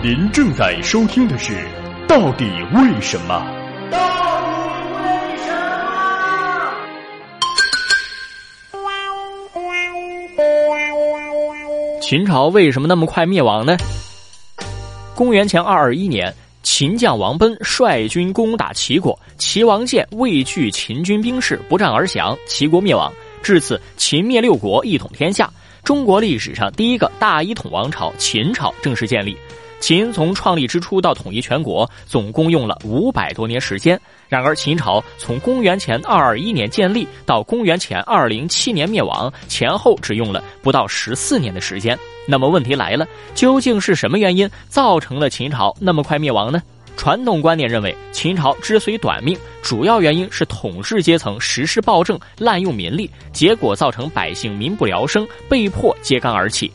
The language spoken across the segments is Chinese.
您正在收听的是《到底为什么》。到底为什么？秦朝为什么那么快灭亡呢？公元前二二一年，秦将王贲率军攻打齐国，齐王建畏惧秦军兵势，不战而降，齐国灭亡。至此，秦灭六国，一统天下。中国历史上第一个大一统王朝秦朝正式建立。秦从创立之初到统一全国，总共用了五百多年时间。然而，秦朝从公元前二二一年建立到公元前二零七年灭亡，前后只用了不到十四年的时间。那么问题来了，究竟是什么原因造成了秦朝那么快灭亡呢？传统观念认为，秦朝之所以短命，主要原因是统治阶层实施暴政、滥用民力，结果造成百姓民不聊生，被迫揭竿而起。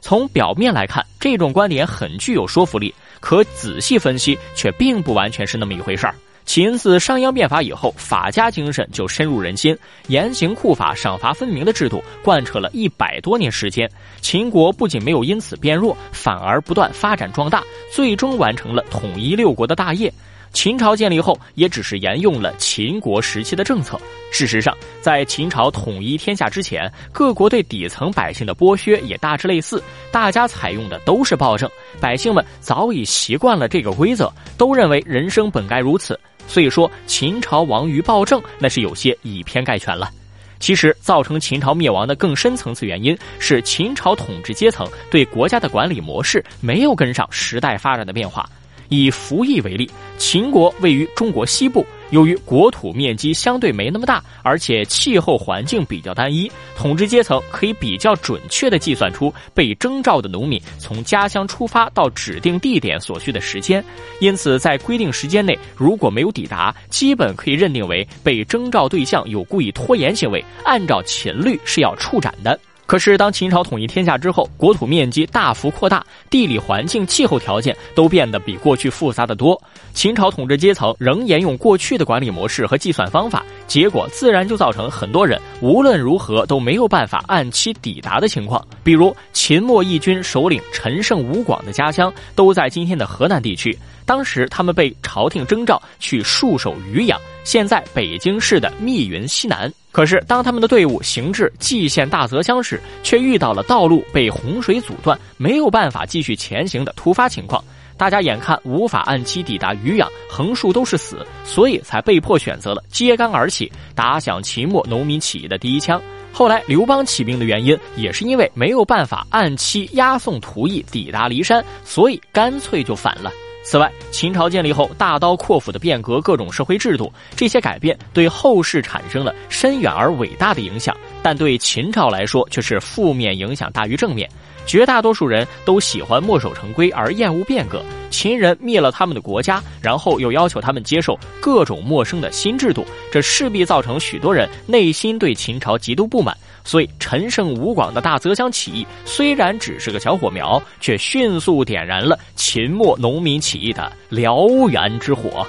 从表面来看，这种观点很具有说服力，可仔细分析却并不完全是那么一回事儿。秦自商鞅变法以后，法家精神就深入人心，严刑酷法、赏罚分明的制度贯彻了一百多年时间。秦国不仅没有因此变弱，反而不断发展壮大，最终完成了统一六国的大业。秦朝建立后，也只是沿用了秦国时期的政策。事实上，在秦朝统一天下之前，各国对底层百姓的剥削也大致类似，大家采用的都是暴政，百姓们早已习惯了这个规则，都认为人生本该如此。所以说，秦朝亡于暴政，那是有些以偏概全了。其实，造成秦朝灭亡的更深层次原因是秦朝统治阶层对国家的管理模式没有跟上时代发展的变化。以服役为例，秦国位于中国西部，由于国土面积相对没那么大，而且气候环境比较单一，统治阶层可以比较准确地计算出被征召的农民从家乡出发到指定地点所需的时间，因此在规定时间内如果没有抵达，基本可以认定为被征召对象有故意拖延行为，按照秦律是要处斩的。可是，当秦朝统一天下之后，国土面积大幅扩大，地理环境、气候条件都变得比过去复杂的多。秦朝统治阶层仍沿用过去的管理模式和计算方法，结果自然就造成很多人无论如何都没有办法按期抵达的情况。比如，秦末义军首领陈胜吴广的家乡都在今天的河南地区，当时他们被朝廷征召去戍守渔阳，现在北京市的密云西南。可是，当他们的队伍行至蓟县大泽乡时，却遇到了道路被洪水阻断，没有办法继续前行的突发情况。大家眼看无法按期抵达渔阳，横竖都是死，所以才被迫选择了揭竿而起，打响秦末农民起义的第一枪。后来刘邦起兵的原因，也是因为没有办法按期押送仆役抵达骊山，所以干脆就反了。此外，秦朝建立后，大刀阔斧的变革各种社会制度，这些改变对后世产生了深远而伟大的影响，但对秦朝来说却是负面影响大于正面。绝大多数人都喜欢墨守成规而厌恶变革。秦人灭了他们的国家，然后又要求他们接受各种陌生的新制度，这势必造成许多人内心对秦朝极度不满。所以，陈胜吴广的大泽乡起义虽然只是个小火苗，却迅速点燃了秦末农民起义的燎原之火。